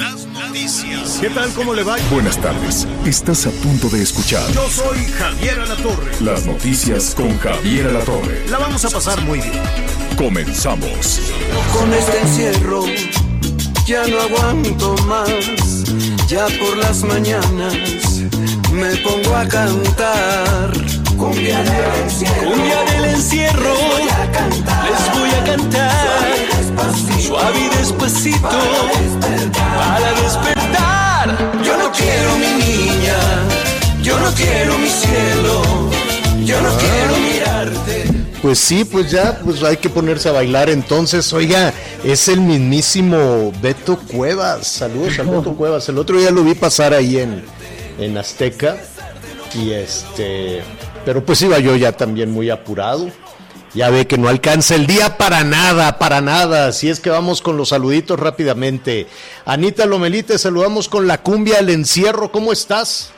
Las noticias. ¿Qué tal? ¿Cómo le va? Buenas tardes. Estás a punto de escuchar Yo soy Javier Alatorre. las noticias con Javier Alatorre. La vamos a pasar muy bien. Comenzamos. Con este encierro ya no aguanto más. Ya por las mañanas me pongo a cantar. Cumbia del encierro. Cumbia del encierro, les voy a cantar suave y despacito para despertar. Yo no quiero mi niña, yo no quiero mi cielo, yo no quiero mirarte. Pues sí, pues ya, pues hay que ponerse a bailar entonces. Oiga, es el mismísimo Beto Cuevas. Saludos al Beto Cuevas. El otro día lo vi pasar ahí en, en Azteca. Y este, pero pues iba yo ya también muy apurado. Ya ve que no alcanza el día para nada, para nada. Así es que vamos con los saluditos rápidamente. Anita Lomelite, saludamos con la cumbia al encierro. ¿Cómo estás?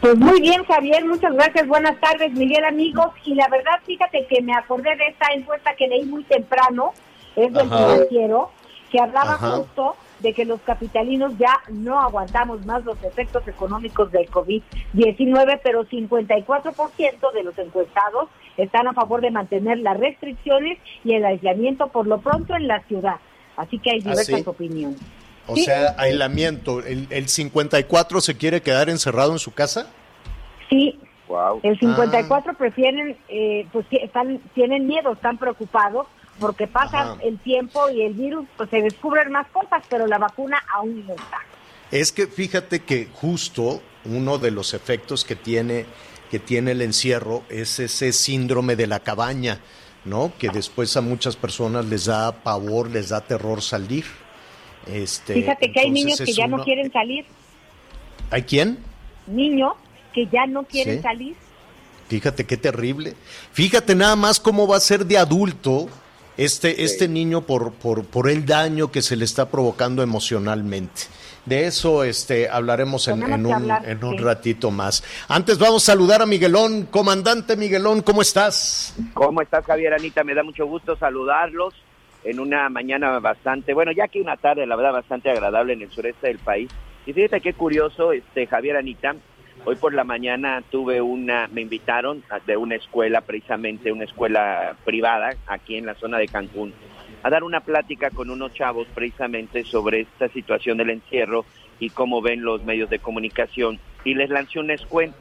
Pues muy bien, Javier, muchas gracias. Buenas tardes, Miguel, amigos. Y la verdad, fíjate que me acordé de esta encuesta que leí muy temprano, es del financiero, que hablaba Ajá. justo de que los capitalinos ya no aguantamos más los efectos económicos del COVID-19, pero 54% de los encuestados están a favor de mantener las restricciones y el aislamiento por lo pronto en la ciudad. Así que hay ¿Ah, diversas sí? opiniones. O Sí. sea, aislamiento. ¿El, el 54 se quiere quedar encerrado en su casa? Sí, Wow. El 54 Ah. prefieren, eh, pues están, tienen miedo, están preocupados porque pasa Ajá. el tiempo y el virus, pues se descubren más cosas, pero la vacuna aún no está. Es que fíjate que justo uno de los efectos que tiene, que tiene el encierro es ese síndrome de la cabaña, ¿no? Que después a muchas personas les da pavor, les da terror salir. Este, Fíjate que hay niños que ya no quieren salir, ¿Hay quién? niños que ya no quieren Sí. salir. Fíjate qué terrible. Fíjate nada más cómo va a ser de adulto este, este niño por, por, por el daño que se le está provocando emocionalmente. De eso este, hablaremos en, un, hablar, en un sí. ratito más. Antes vamos a saludar a Miguelón. Comandante Miguelón, ¿cómo estás? ¿Cómo estás, Javier Anita? Me da mucho gusto saludarlos en una mañana bastante, bueno, ya que una tarde, la verdad, bastante agradable en el sureste del país. Y fíjate qué curioso, este Javier Anita, hoy por la mañana tuve una, me invitaron a- de una escuela, precisamente una escuela privada aquí en la zona de Cancún, a dar una plática con unos chavos precisamente sobre esta situación del encierro y cómo ven los medios de comunicación. Y les lancé una,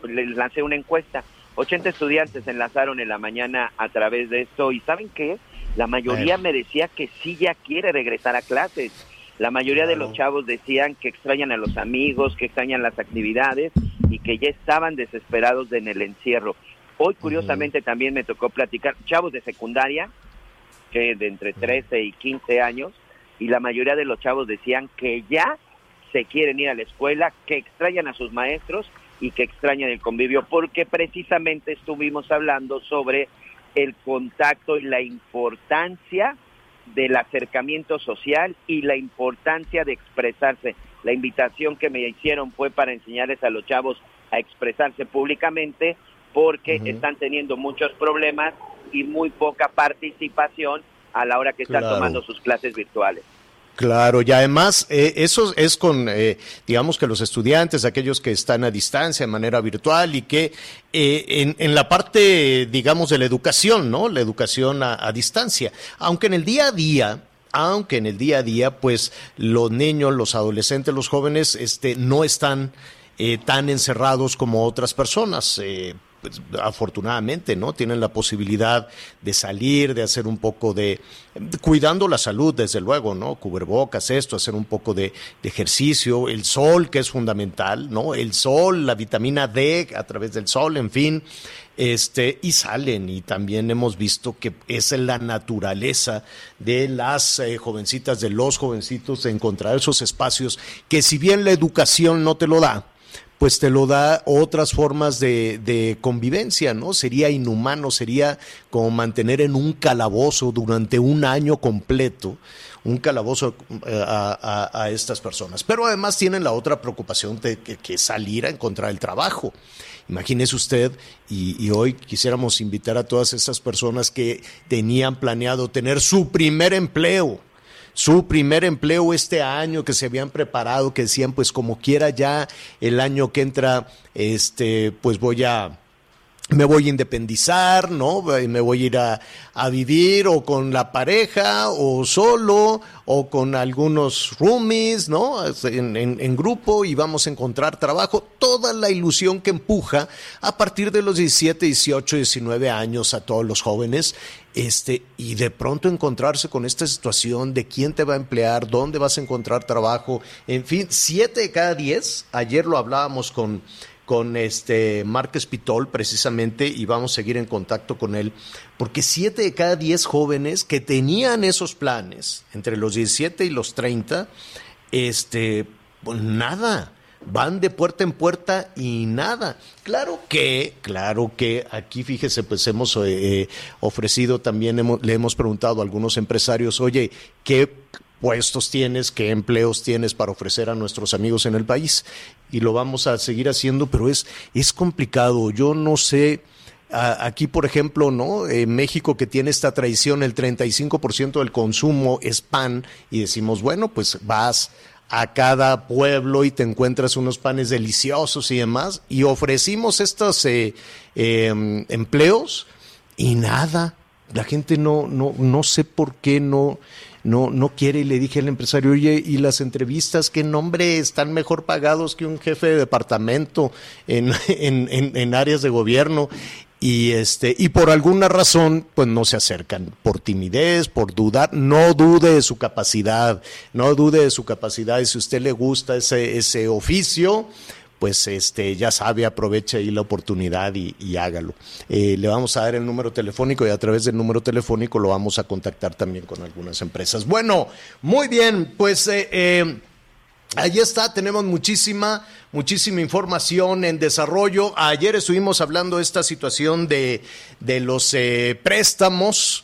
les lancé una encuesta. 80 estudiantes se enlazaron en la mañana a través de esto y ¿saben qué? La mayoría me decía que sí ya quiere regresar a clases. La mayoría de los chavos decían que extrañan a los amigos, que extrañan las actividades y que ya estaban desesperados en el encierro. Hoy, curiosamente, también me tocó platicar chavos de secundaria, que de entre 13 y 15 años, y la mayoría de los chavos decían que ya se quieren ir a la escuela, que extrañan a sus maestros y que extrañan el convivio, porque precisamente estuvimos hablando sobre el contacto y la importancia del acercamiento social y la importancia de expresarse. La invitación que me hicieron fue para enseñarles a los chavos a expresarse públicamente porque están teniendo muchos problemas y muy poca participación a la hora que están tomando sus clases virtuales. Claro, y además eh, eso es con, eh, digamos que los estudiantes, aquellos que están a distancia de manera virtual y que eh, en, en la parte, digamos, de la educación, ¿no? La educación a, a distancia. Aunque en el día a día, aunque en el día a día, pues los niños, los adolescentes, los jóvenes, este, no están eh, tan encerrados como otras personas. Eh, pues, afortunadamente, ¿no? Tienen la posibilidad de salir, de hacer un poco de, cuidando la salud, desde luego, ¿no? Cubrebocas, esto, hacer un poco de ejercicio, el sol, que es fundamental, ¿no? El sol, la vitamina D a través del sol, en fin este, y salen. Y también hemos visto que es la naturaleza de las eh, jovencitas, de los jovencitos, de encontrar esos espacios que si bien la educación no te lo da, pues te lo da otras formas de, convivencia, ¿no? Sería inhumano, sería como mantener en un calabozo durante un año completo, un calabozo eh, a, estas personas. Pero además tienen la otra preocupación de que, que salir a encontrar el trabajo. Imagínese usted, y, y, hoy quisiéramos invitar a todas estas personas que tenían planeado tener su primer empleo, su primer empleo este año, que se habían preparado, que decían, pues como quiera ya el año que entra, este, pues voy a me voy a independizar, ¿no? Me voy a ir a, a, vivir o con la pareja o solo o con algunos roomies, ¿no? En, en, en, grupo y vamos a encontrar trabajo. Toda la ilusión que empuja a partir de los 17, 18, 19 años a todos los jóvenes. Este, y de pronto encontrarse con esta situación de quién te va a emplear, dónde vas a encontrar trabajo, en fin, siete de cada diez, ayer lo hablábamos con, con este Márquez Pitol precisamente y vamos a seguir en contacto con él, porque siete de cada diez jóvenes que tenían esos planes entre los 17 y los 30, este, pues nada, van de puerta en puerta y nada. Claro que, claro que aquí fíjese, pues hemos eh, ofrecido también, hemos, le hemos preguntado a algunos empresarios, oye, ¿qué puestos tienes, qué empleos tienes para ofrecer a nuestros amigos en el país. Y lo vamos a seguir haciendo, pero es, es complicado. Yo no sé. Aquí, por ejemplo, ¿no? En México que tiene esta tradición, el 35% del consumo es pan y decimos, bueno, pues vas a cada pueblo y te encuentras unos panes deliciosos y demás y ofrecimos estos eh, eh, empleos y nada, la gente no, no, no sé por qué no, no, no quiere y le dije al empresario, oye, y las entrevistas, qué nombre, están mejor pagados que un jefe de departamento en, en, en, en áreas de gobierno y este y por alguna razón pues no se acercan por timidez por dudar no dude de su capacidad no dude de su capacidad y si usted le gusta ese ese oficio pues este ya sabe, aproveche ahí la oportunidad y, y hágalo. Eh, le vamos a dar el número telefónico y a través del número telefónico lo vamos a contactar también con algunas empresas. Bueno, muy bien, pues eh, eh, Ahí está, tenemos muchísima, muchísima información en desarrollo. Ayer estuvimos hablando de esta situación de, de los eh, préstamos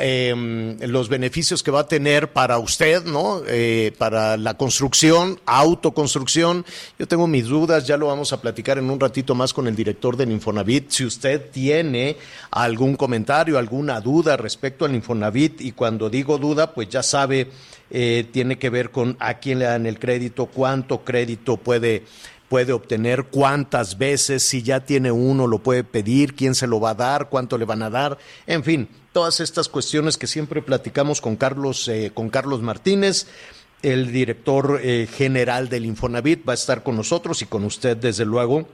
eh, los beneficios que va a tener para usted, ¿no? Eh, para la construcción, autoconstrucción. Yo tengo mis dudas, ya lo vamos a platicar en un ratito más con el director del Infonavit. Si usted tiene algún comentario, alguna duda respecto al Infonavit, y cuando digo duda, pues ya sabe, eh, tiene que ver con a quién le dan el crédito, cuánto crédito puede puede obtener, cuántas veces, si ya tiene uno, lo puede pedir, quién se lo va a dar, cuánto le van a dar, en fin, todas estas cuestiones que siempre platicamos con Carlos, eh, con Carlos Martínez. El director eh, general del Infonavit va a estar con nosotros y con usted, desde luego,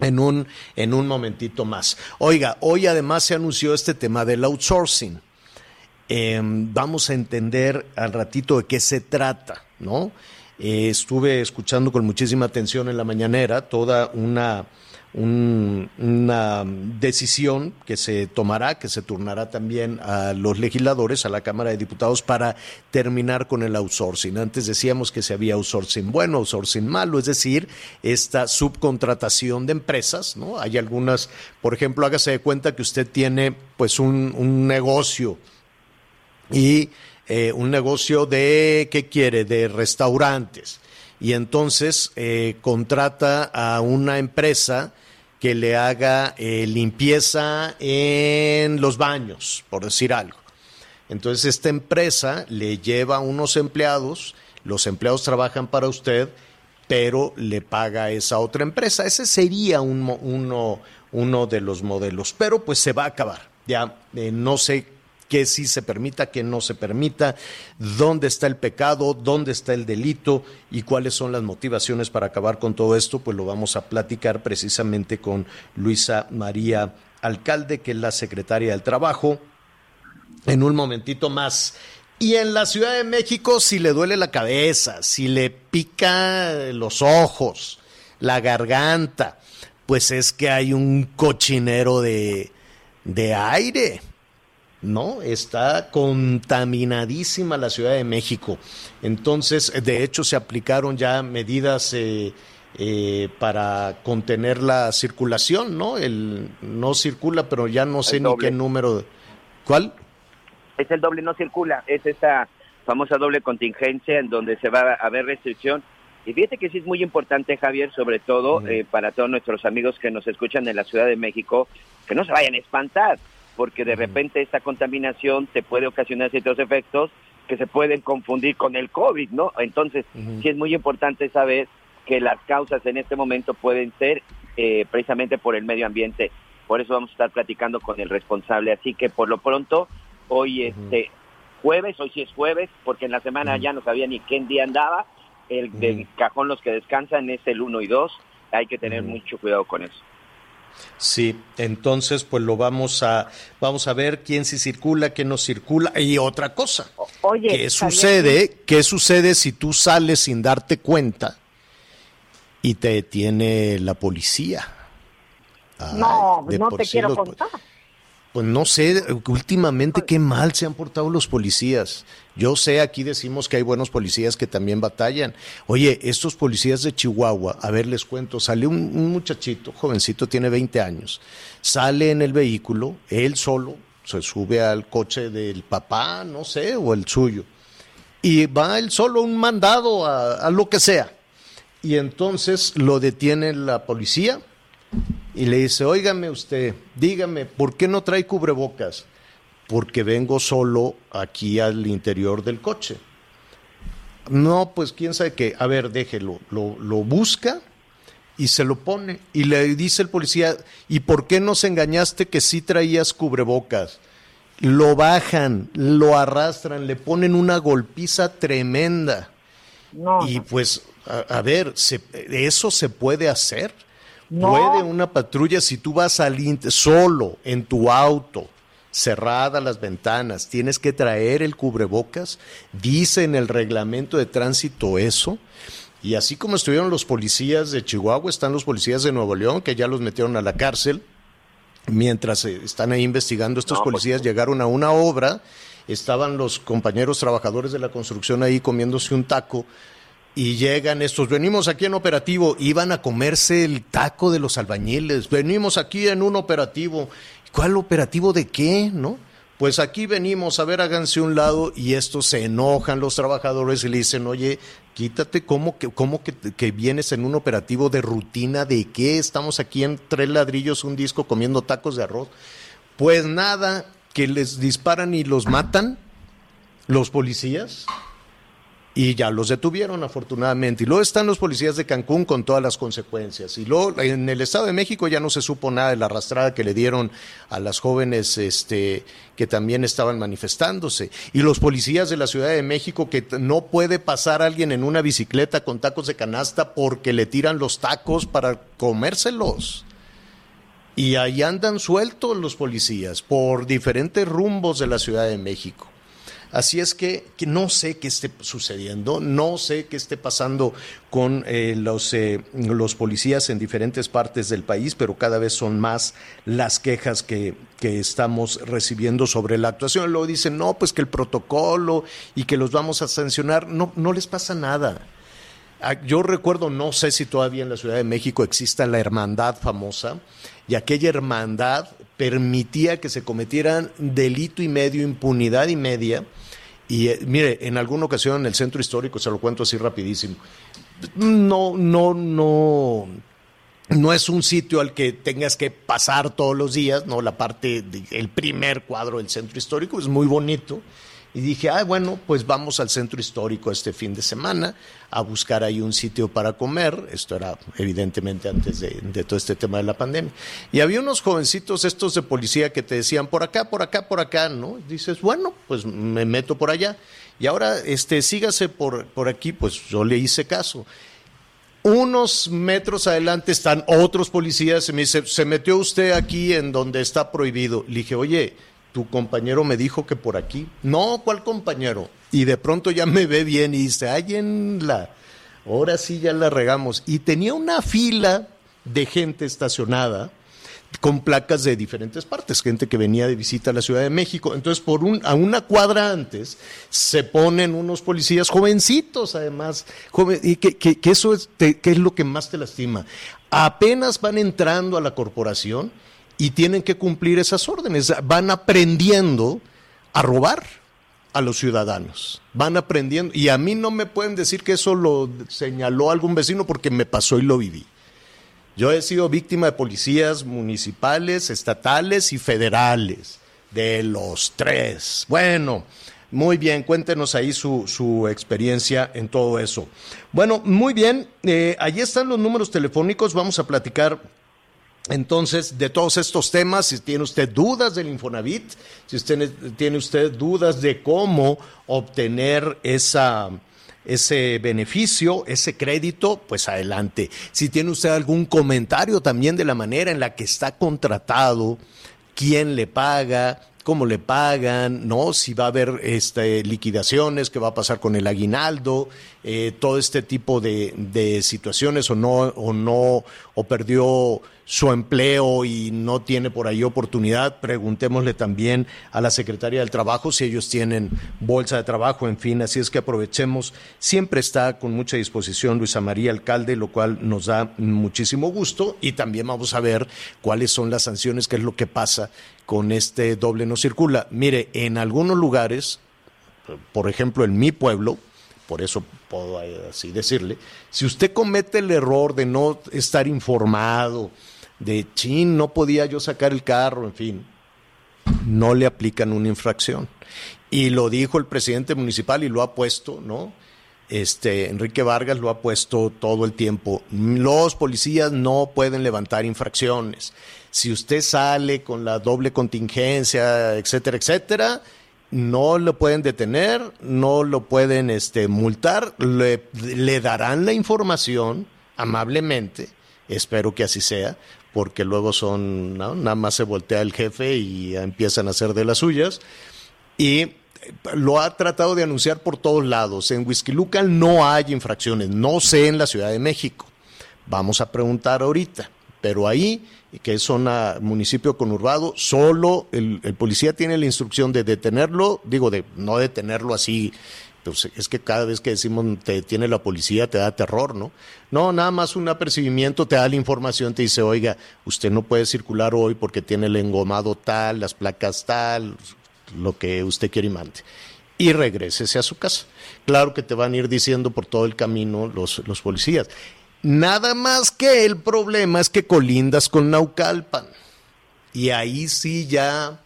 en un, en un momentito más. Oiga, hoy además se anunció este tema del outsourcing. Eh, vamos a entender al ratito de qué se trata, ¿no? Eh, estuve escuchando con muchísima atención en la mañanera toda una, un, una decisión que se tomará, que se turnará también a los legisladores, a la Cámara de Diputados, para terminar con el outsourcing. Antes decíamos que se había outsourcing bueno, outsourcing malo, es decir, esta subcontratación de empresas, ¿no? Hay algunas, por ejemplo, hágase de cuenta que usted tiene pues un, un negocio y eh, un negocio de, ¿qué quiere? De restaurantes. Y entonces eh, contrata a una empresa que le haga eh, limpieza en los baños, por decir algo. Entonces esta empresa le lleva unos empleados, los empleados trabajan para usted, pero le paga a esa otra empresa. Ese sería un, uno, uno de los modelos, pero pues se va a acabar. Ya no sé qué sí se permita, qué no se permita, dónde está el pecado, dónde está el delito y cuáles son las motivaciones para acabar con todo esto, pues lo vamos a platicar precisamente con Luisa María Alcalde, que es la secretaria del Trabajo, en un momentito más. Y en la Ciudad de México, si le duele la cabeza, si le pica los ojos, la garganta, pues es que hay un cochinero de, de aire. ¿No? Está contaminadísima la Ciudad de México. Entonces, de hecho, se aplicaron ya medidas eh, eh, para contener la circulación, ¿no? El no circula, pero ya no sé ni qué número. ¿Cuál? Es el doble no circula, es esta famosa doble contingencia en donde se va a haber restricción. Y fíjate que sí es muy importante, Javier, sobre todo eh, para todos nuestros amigos que nos escuchan en la Ciudad de México, que no se vayan a espantar porque de repente esta contaminación te puede ocasionar ciertos efectos que se pueden confundir con el COVID, ¿no? Entonces, sí es muy importante saber que las causas en este momento pueden ser eh, precisamente por el medio ambiente. Por eso vamos a estar platicando con el responsable. Así que por lo pronto, hoy este jueves, hoy sí es jueves, porque en la semana ya no sabía ni qué día andaba. El del cajón los que descansan es el 1 y 2. Hay que tener mucho cuidado con eso. Sí, entonces pues lo vamos a vamos a ver quién sí circula, quién no circula y otra cosa. Oye, ¿qué sucede? ¿Qué sucede si tú sales sin darte cuenta y te detiene la policía? no, no te quiero contar. Pues no sé, últimamente qué mal se han portado los policías. Yo sé, aquí decimos que hay buenos policías que también batallan. Oye, estos policías de Chihuahua, a ver, les cuento, sale un, muchachito, jovencito, tiene 20 años, sale en el vehículo, él solo, se sube al coche del papá, no sé, o el suyo, y va él solo un mandado a, a lo que sea. Y entonces lo detiene la policía y le dice, óigame usted, dígame, ¿por qué no trae cubrebocas? Porque vengo solo aquí al interior del coche. No, pues quién sabe qué. A ver, déjelo. Lo, lo busca y se lo pone. Y le dice el policía, ¿y por qué nos engañaste que sí traías cubrebocas? Lo bajan, lo arrastran, le ponen una golpiza tremenda. Y pues, a, a ver, se, ¿eso se puede hacer? ¿Puede una patrulla, si tú vas al solo en tu auto, cerradas las ventanas, tienes que traer el cubrebocas? Dice en el reglamento de tránsito eso. Y así como estuvieron los policías de Chihuahua, están los policías de Nuevo León, que ya los metieron a la cárcel. Mientras eh, están ahí investigando, estos pues, policías llegaron a una obra, estaban los compañeros trabajadores de la construcción ahí comiéndose un taco y llegan estos, venimos aquí en operativo, iban a comerse el taco de los albañiles, venimos aquí en un operativo. ¿Cuál operativo de qué? ¿No? Pues aquí venimos, a ver, háganse un lado y estos se enojan los trabajadores y le dicen, oye, quítate, ¿cómo, que, cómo que, que vienes en un operativo de rutina? ¿De qué? Estamos aquí en tres ladrillos, un disco comiendo tacos de arroz. Pues nada, que les disparan y los matan los policías y ya los detuvieron afortunadamente. Y luego están los policías de Cancún con todas las consecuencias. Y luego en el Estado de México ya no se supo nada de la arrastrada que le dieron a las jóvenes este, que también estaban manifestándose. Y los policías de la Ciudad de México que no puede pasar alguien en una bicicleta con tacos de canasta porque le tiran los tacos para comérselos. Y ahí andan sueltos los policías por diferentes rumbos de la Ciudad de México. Así es que, no sé qué esté sucediendo, no sé qué esté pasando con eh, los, eh, los policías en diferentes partes del país, pero cada vez son más las quejas que, que estamos recibiendo sobre la actuación. Luego dicen, no, pues que el protocolo y que los vamos a sancionar, no, no les pasa nada. Ah, yo recuerdo, no sé si todavía en la Ciudad de México exista la hermandad famosa, y aquella hermandad permitía que se cometieran delito y medio, impunidad y media, y eh, mire, en alguna ocasión en el centro histórico, se lo cuento así rapidísimo, no, no, no, no es un sitio al que tengas que pasar todos los días, no, la parte, el primer cuadro del centro histórico es muy bonito, Y dije, ah, bueno, pues vamos al centro histórico este fin de semana a buscar ahí un sitio para comer. Esto era evidentemente antes de, todo este tema de la pandemia. Y había unos jovencitos estos de policía que te decían, por acá, por acá, por acá, ¿no? Dices, bueno, pues me meto por allá. Y ahora, este, sígase por, por aquí, pues yo le hice caso. Unos metros adelante están otros policías y me dice, se metió usted aquí en donde está prohibido. Le dije, oye, tu compañero me dijo que por aquí. No, ¿cuál compañero? Y de pronto ya me ve bien y dice, ay, en la, ahora sí ya la regamos. Y tenía una fila de gente estacionada con placas de diferentes partes, gente que venía de visita a la Ciudad de México. Entonces, por un, a una cuadra antes se ponen unos policías jovencitos, además, joven, y que, que, que eso es, es lo que más te lastima. Apenas van entrando a la corporación y tienen que cumplir esas órdenes. Van aprendiendo a robar a los ciudadanos. Van aprendiendo. Y a mí no me pueden decir que eso lo señaló algún vecino porque me pasó y lo viví. Yo he sido víctima de policías municipales, estatales y federales. De los tres. Bueno. Muy bien, cuéntenos ahí su, su, experiencia en todo eso. Bueno, muy bien, eh, allí están los números telefónicos, vamos a platicar entonces, de todos estos temas, si tiene usted dudas del Infonavit, si usted tiene usted dudas de cómo obtener esa, ese beneficio, ese crédito, pues adelante. Si tiene usted algún comentario también de la manera en la que está contratado, quién le paga, cómo le pagan, ¿no? Si va a haber este, liquidaciones, qué va a pasar con el aguinaldo, eh, todo este tipo de, de, situaciones o no, o no, o perdió su empleo y no tiene por ahí oportunidad, preguntémosle también a la Secretaría del Trabajo si ellos tienen bolsa de trabajo, en fin, así es que aprovechemos. Siempre está con mucha disposición Luisa María Alcalde, lo cual nos da muchísimo gusto y también vamos a ver cuáles son las sanciones, qué es lo que pasa con este doble no circula. Mire, en algunos lugares, por ejemplo en mi pueblo, por eso puedo así decirle, si usted comete el error de no estar informado, de chin, no podía yo sacar el carro, en fin, no le aplican una infracción. Y lo dijo el presidente municipal y lo ha puesto, ¿no? Este, Enrique Vargas lo ha puesto todo el tiempo. Los policías no pueden levantar infracciones. Si usted sale con la doble contingencia, etcétera, etcétera, no lo pueden detener, no lo pueden este, multar, le, darán la información amablemente, espero que así sea, porque luego son, ¿no? nada más se voltea el jefe y empiezan a hacer de las suyas. Y lo ha tratado de anunciar por todos lados. En Whisky Lucan no hay infracciones, no sé en la Ciudad de México. Vamos a preguntar ahorita. Pero ahí, que es zona municipio conurbado, solo el, policía tiene la instrucción de detenerlo, digo, de no detenerlo así pues es que cada vez que decimos te tiene la policía te da terror, ¿no? No, nada más un apercibimiento te da la información, te dice, oiga, usted no puede circular hoy porque tiene el engomado tal, las placas tal, lo que usted quiere y mande. Y regrésese a su casa. Claro que te van a ir diciendo por todo el camino los, los policías. Nada más que el problema es que colindas con Naucalpan. Y ahí sí ya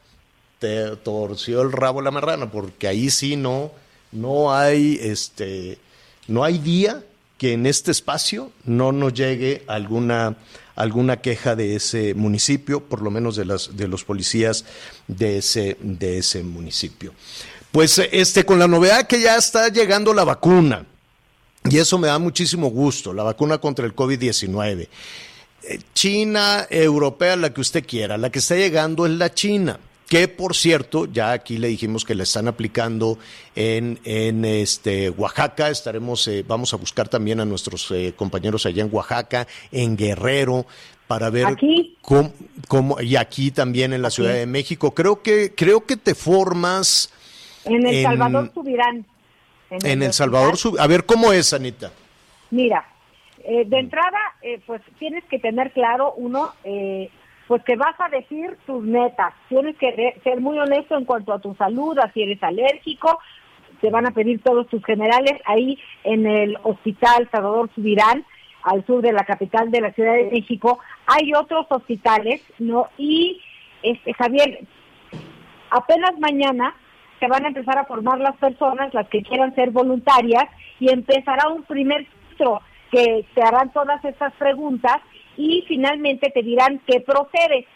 te torció el rabo la marrana, porque ahí sí no no hay, este, no hay día que en este espacio no nos llegue alguna, alguna queja de ese municipio, por lo menos de, las, de los policías de ese, de ese municipio. Pues este, con la novedad que ya está llegando la vacuna, y eso me da muchísimo gusto, la vacuna contra el COVID-19. Eh, China, europea, la que usted quiera, la que está llegando es la China que por cierto, ya aquí le dijimos que le están aplicando en, en este Oaxaca, estaremos, eh, vamos a buscar también a nuestros eh, compañeros allá en Oaxaca, en Guerrero, para ver Cómo, cómo, y aquí también en la Ciudad de México. Creo que, creo que te formas. En El Salvador subirán. En, El, Salvador A ver, ¿cómo es, Anita? Mira, eh, de entrada, pues tienes que tener claro, uno, eh, pues que vas a decir tus metas. Tienes que ser muy honesto en cuanto a tu salud, a si eres alérgico, te van a pedir todos tus generales ahí en el Hospital Salvador Subirán, al sur de la capital de la Ciudad de México. Hay otros hospitales, ¿no? Y, este, Javier, apenas mañana se van a empezar a formar las personas, las que quieran ser voluntarias, y empezará un primer filtro que te harán todas estas preguntas y finalmente te dirán qué procede.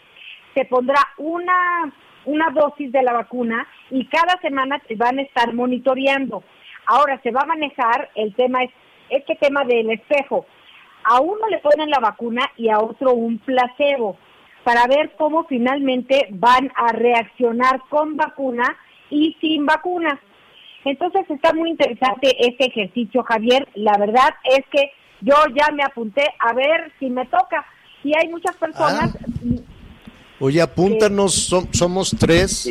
Se pondrá una, una dosis de la vacuna y cada semana te van a estar monitoreando. Ahora se va a manejar el tema, este tema del espejo. A uno le ponen la vacuna y a otro un placebo para ver cómo finalmente van a reaccionar con vacuna y sin vacuna. Entonces está muy interesante este ejercicio, Javier. La verdad es que yo ya me apunté a ver si me toca. Y hay muchas personas. Ah. Oye, apúntanos, somos tres.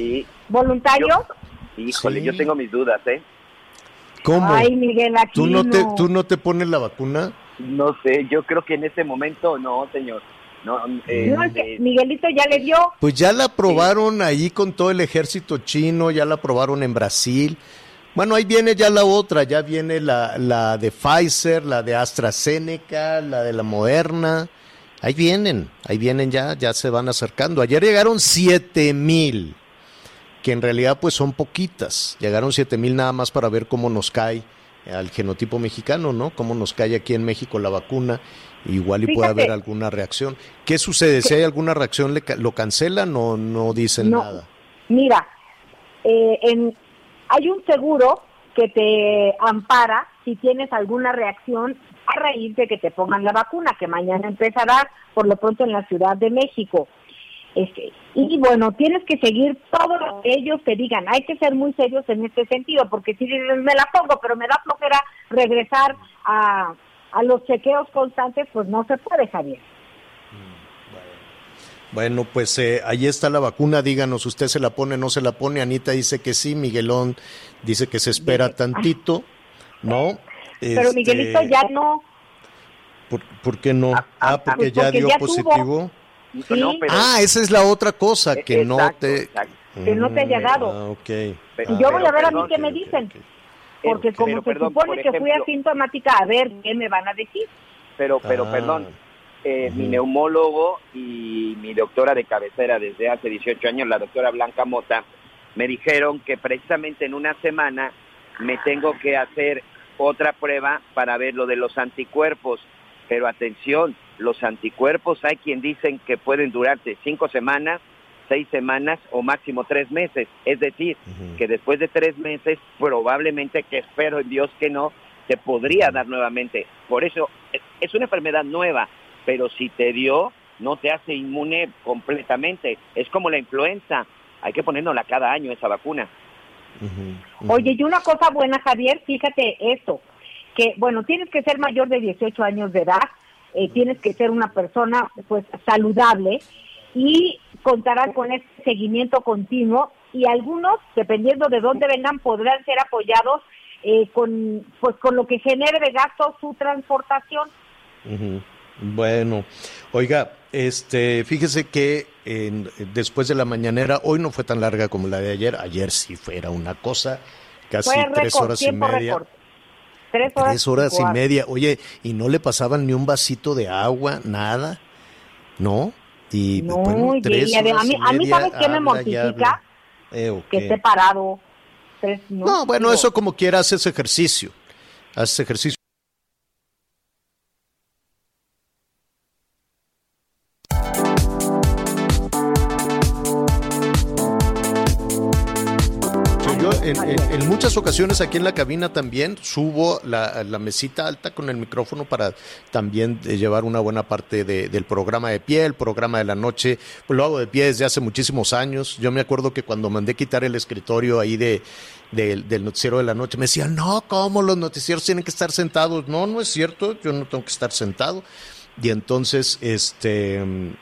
¿Voluntarios? híjole, yo tengo mis dudas, ¿eh? ¿Cómo? Ay, Miguel, aquí ¿Tú no, Te, ¿Tú no te pones la vacuna? No sé, yo creo que en este momento no, señor. No, eh, eh, Miguelito ya le dio. Pues ya la aprobaron ahí con todo el ejército chino, ya la aprobaron en Brasil. Bueno, ahí viene ya la otra, ya viene la, la de Pfizer, la de AstraZeneca, la de la Moderna. Ahí vienen, ahí vienen ya, ya se van acercando. Ayer llegaron siete mil, que en realidad pues son poquitas. Llegaron siete mil nada más para ver cómo nos cae al genotipo mexicano, ¿no? Cómo nos cae aquí en México la vacuna igual y puede haber alguna reacción. ¿Qué sucede? Si hay alguna reacción, ¿lo cancelan o no dicen nada? Mira, eh, en, hay un seguro que te ampara si tienes alguna reacción a raíz de que te pongan la vacuna, que mañana empezará por lo pronto en la Ciudad de México. Este, y bueno, tienes que seguir todo lo que ellos te digan. Hay que ser muy serios en este sentido, porque si me la pongo, pero me da flojera regresar a, a los chequeos constantes, pues no se puede, Javier. Bueno, pues eh, ahí está la vacuna, díganos, ¿usted se la pone, no se la pone? Anita dice que sí, Miguelón dice que se espera tantito, ¿no? Pero este, Miguelito ya no. ¿Por, qué no? Ah, ah, ah porque, ya dio positivo. Ah, esa es la otra cosa, que no te... Que no te haya mm, dado. Ah, okay. y yo voy a ver a mí qué me dicen. Porque como se supone que fui asintomática, a ver qué me van a decir. Pero, pero, ah. perdón, eh, mi neumólogo y mi doctora de cabecera desde hace 18 años, la doctora Blanca Mota, me dijeron que precisamente en una semana me tengo que hacer otra prueba para ver lo de los anticuerpos. Pero atención, los anticuerpos hay quien dicen que pueden durarte cinco semanas seis semanas o máximo tres meses. Es decir, que después de tres meses, probablemente, que espero en Dios que no, te podría dar nuevamente. Por eso es una enfermedad nueva, pero si te dio, no te hace inmune completamente. Es como la influenza. Hay que ponérnosla cada año esa vacuna. Oye, y una cosa buena, Javier, fíjate esto, que bueno, tienes que ser mayor de 18 años de edad, eh, tienes que ser una persona pues saludable y contarán con este seguimiento continuo y algunos, dependiendo de dónde vengan, podrán ser apoyados eh, con, pues, con lo que genere de gasto su transportación. Bueno, oiga, este, fíjese que después de la mañanera, hoy no fue tan larga como la de ayer, ayer sí fue, era una cosa, casi tres horas y media. Tres horas, y media. Oye, ¿y no le pasaban ni un vasito de agua, nada? ¿No? Y no, bueno, tres a mí, a mí ¿sabes qué me mortifica? Eh, que esté parado. no, bueno, eso como quiera haces ejercicio. Haces ejercicio. Ocasiones aquí en la cabina también subo la, mesita alta con el micrófono para también eh, llevar una buena parte del programa de pie, el programa de la noche. Pues lo hago de pie desde hace muchísimos años. Yo me acuerdo que cuando mandé quitar el escritorio ahí de, del noticiero de la noche, me decían, no, ¿cómo los noticieros tienen que estar sentados? No, no es cierto, yo no tengo que estar sentado. Y entonces, este, mm,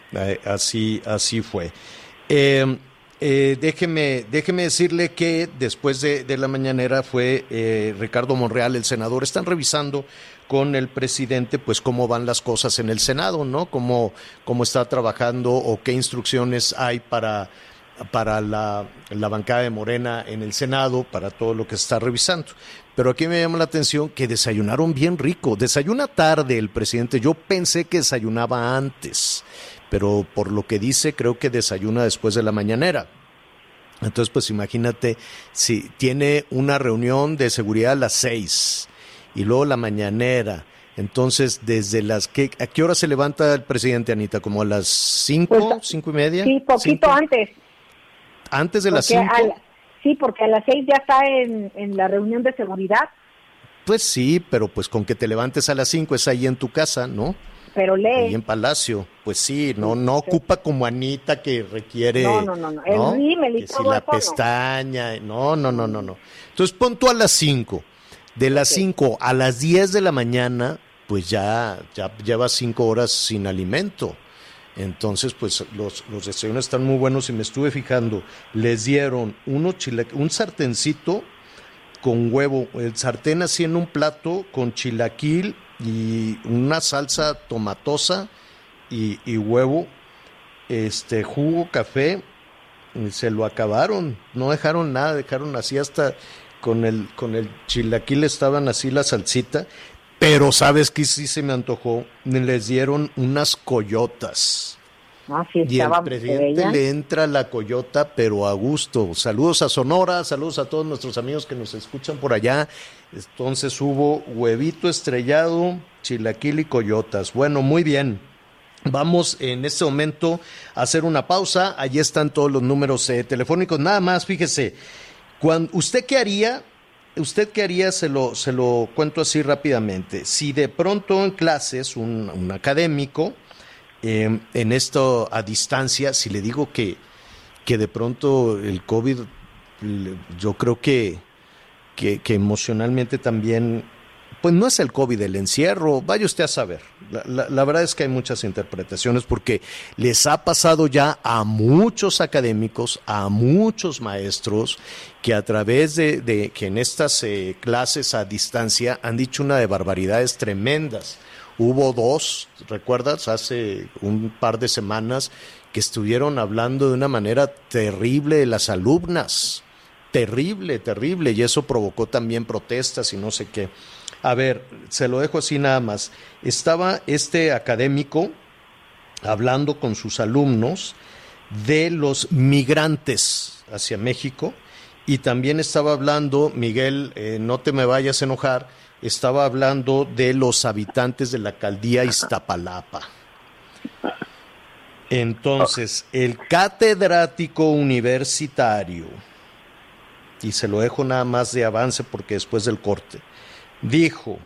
así, así fue. Eh, eh, déjeme, déjeme decirle que después de, la mañanera fue eh, Ricardo Monreal, el senador. Están revisando con el presidente, pues cómo van las cosas en el Senado, ¿no? Cómo, cómo está trabajando o qué instrucciones hay para, para la, la, bancada de Morena en el Senado, para todo lo que se está revisando. Pero aquí me llama la atención que desayunaron bien rico. Desayuna tarde el presidente. Yo pensé que desayunaba antes pero por lo que dice creo que desayuna después de la mañanera. Entonces, pues imagínate, si tiene una reunión de seguridad a las seis y luego la mañanera. Entonces, desde las que, ¿a qué hora se levanta el presidente, Anita? ¿Como a las cinco, Pues, cinco y media? Sí, poquito ¿Cinco? antes. Antes de las cinco. la- sí, porque a las seis ya está en, en la reunión de seguridad, Pues sí, pero pues con que te levantes a las cinco es ahí en tu casa, ¿no? Pero lee. en Palacio. Pues sí, no, no ocupa como Anita que requiere. No, no, no, no. El rímel y Que si todo la eso, no. pestaña. No, no, no, no, no. Entonces pon tú a las 5. De las 5 a las 10 de la mañana, pues ya, ya llevas 5 horas sin alimento. Entonces, pues los, los desayunos están muy buenos y me estuve fijando. Les dieron un sartencito con huevo, el sartén así en un plato con chilaquil y una salsa tomatosa y, huevo, este jugo, café, y se lo acabaron, no dejaron nada, dejaron así hasta con el con el chilaquil estaban así la salsita, pero sabes que sí se me antojó, les dieron unas coyotas. No, sí, Y el presidente le entra la coyota, pero a gusto. Saludos a Sonora, saludos a todos nuestros amigos que nos escuchan por allá. Entonces hubo huevito estrellado, chilaquil y coyotas. Bueno, muy bien. Vamos en este momento a hacer una pausa. Allí están todos los números eh, telefónicos. Nada más, fíjese. Cuando, ¿Usted qué haría? ¿Usted qué haría? Se lo, se lo cuento así rápidamente. Si de pronto en clases un, un académico eh, en esto a distancia, si le digo que, que de pronto el COVID, yo creo que, que, que emocionalmente también, pues no es el COVID el encierro, vaya usted a saber. La, la- la verdad es que hay muchas interpretaciones porque les ha pasado ya a muchos académicos, a muchos maestros, que a través de, de que en estas eh, clases a distancia han dicho una de barbaridades tremendas. Hubo dos, ¿recuerdas? Hace un par de semanas que estuvieron hablando de una manera terrible de las alumnas. Terrible, terrible. Y eso provocó también protestas y no sé qué. A ver, se lo dejo así nada más. Estaba este académico hablando con sus alumnos de los migrantes hacia México y también estaba hablando, Miguel, eh, no te me vayas a enojar, estaba hablando de los habitantes de la alcaldía Iztapalapa. Entonces, el catedrático universitario, y se lo dejo nada más de avance porque después del corte, dijo,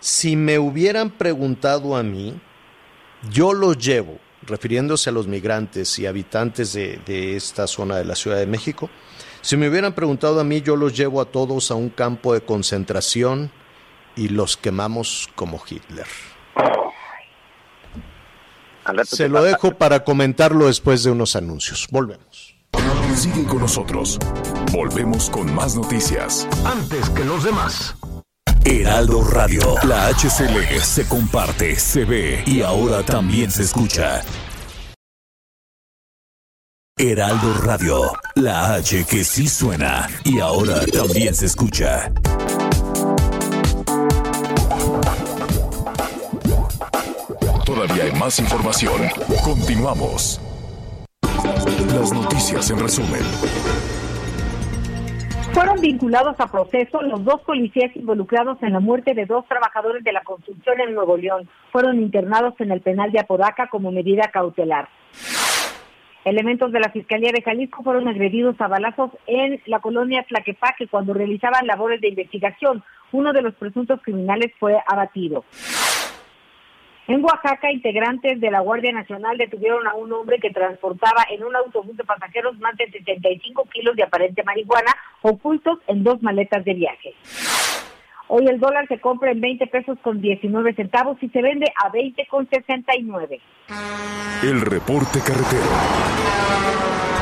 si me hubieran preguntado a mí, yo los llevo, refiriéndose a los migrantes y habitantes de, de esta zona de la Ciudad de México, si me hubieran preguntado a mí, yo los llevo a todos a un campo de concentración y los quemamos como Hitler. Se lo dejo para comentarlo después de unos anuncios. Volvemos. Sigue con nosotros. Volvemos con más noticias. Antes que los demás. Heraldo Radio. La HCL se comparte, se ve y ahora también se escucha. Heraldo Radio. La H que sí suena y ahora también se escucha. Más información. Continuamos. Las noticias en resumen. Fueron vinculados a proceso los dos policías involucrados en la muerte de dos trabajadores de la construcción en Nuevo León. Fueron internados en el penal de Apodaca como medida cautelar. Elementos de la Fiscalía de Jalisco fueron agredidos a balazos en la colonia Tlaquepaque cuando realizaban labores de investigación. Uno de los presuntos criminales fue abatido. En Oaxaca, integrantes de la Guardia Nacional detuvieron a un hombre que transportaba en un autobús de pasajeros más de 75 kilos de aparente marihuana ocultos en dos maletas de viaje. Hoy el dólar se compra en 20 pesos con 19 centavos y se vende a 20 con 69. El reporte carretero.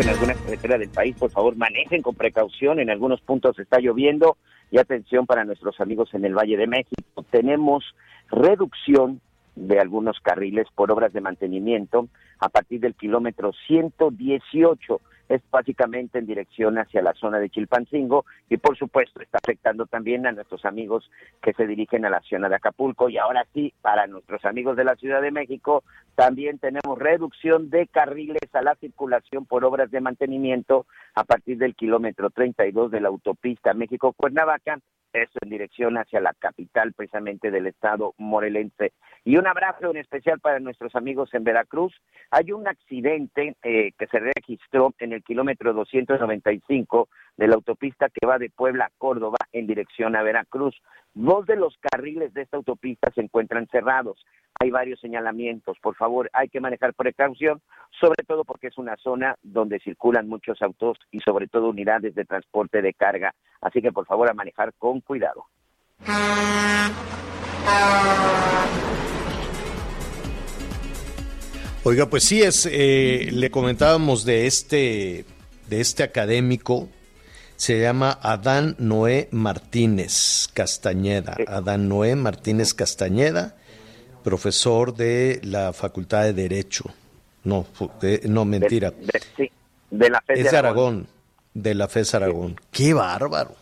En alguna carretera del país, por favor, manejen con precaución. En algunos puntos está lloviendo y atención para nuestros amigos en el Valle de México. Tenemos reducción de algunos carriles por obras de mantenimiento a partir del kilómetro 118 es básicamente en dirección hacia la zona de Chilpancingo y por supuesto está afectando también a nuestros amigos que se dirigen a la zona de Acapulco. Y ahora sí, para nuestros amigos de la Ciudad de México, también tenemos reducción de carriles a la circulación por obras de mantenimiento a partir del kilómetro 32 de la autopista México-Cuernavaca eso en dirección hacia la capital precisamente del estado morelense. Y un abrazo en especial para nuestros amigos en Veracruz. Hay un accidente eh, que se registró en el kilómetro 295 de la autopista que va de Puebla a Córdoba en dirección a Veracruz. Dos de los carriles de esta autopista se encuentran cerrados. Hay varios señalamientos. Por favor, hay que manejar precaución, sobre todo porque es una zona donde circulan muchos autos y sobre todo unidades de transporte de carga. Así que por favor a manejar con cuidado. Oiga, pues sí es, eh, le comentábamos de este, de este académico, se llama Adán Noé Martínez Castañeda. Adán Noé Martínez Castañeda, profesor de la Facultad de Derecho. No, no mentira. De, sí, de la FES es de Aragón. De la FES Aragón. Qué bárbaro.